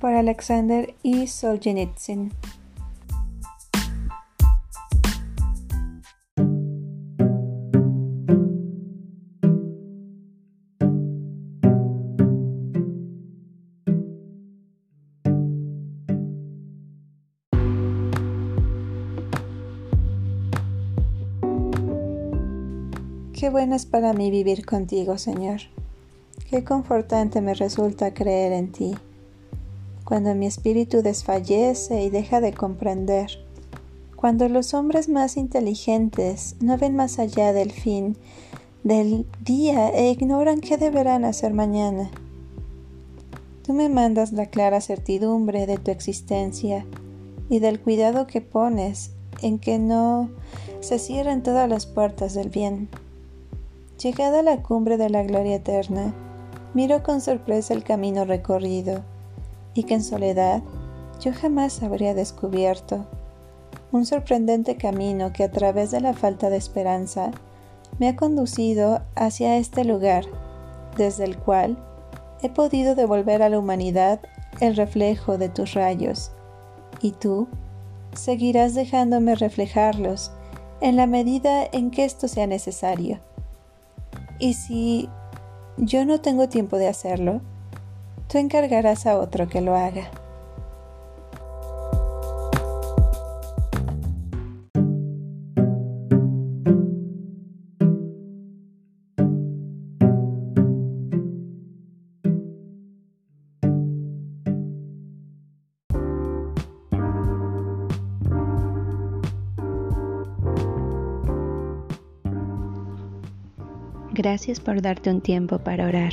Por Alexander E. Solzhenitsyn. Qué bueno es para mí vivir contigo, Señor. Qué confortante me resulta creer en ti. Cuando mi espíritu desfallece y deja de comprender, cuando los hombres más inteligentes no ven más allá del fin del día e ignoran qué deberán hacer mañana. Tú me mandas la clara certidumbre de tu existencia y del cuidado que pones en que no se cierren todas las puertas del bien. Llegada a la cumbre de la gloria eterna, Miro con sorpresa el camino recorrido y que en soledad yo jamás habría descubierto. Un sorprendente camino que a través de la falta de esperanza me ha conducido hacia este lugar, desde el cual he podido devolver a la humanidad el reflejo de tus rayos, y tú seguirás dejándome reflejarlos en la medida en que esto sea necesario. Y si yo no tengo tiempo de hacerlo. Tú encargarás a otro que lo haga. Gracias por darte un tiempo para orar.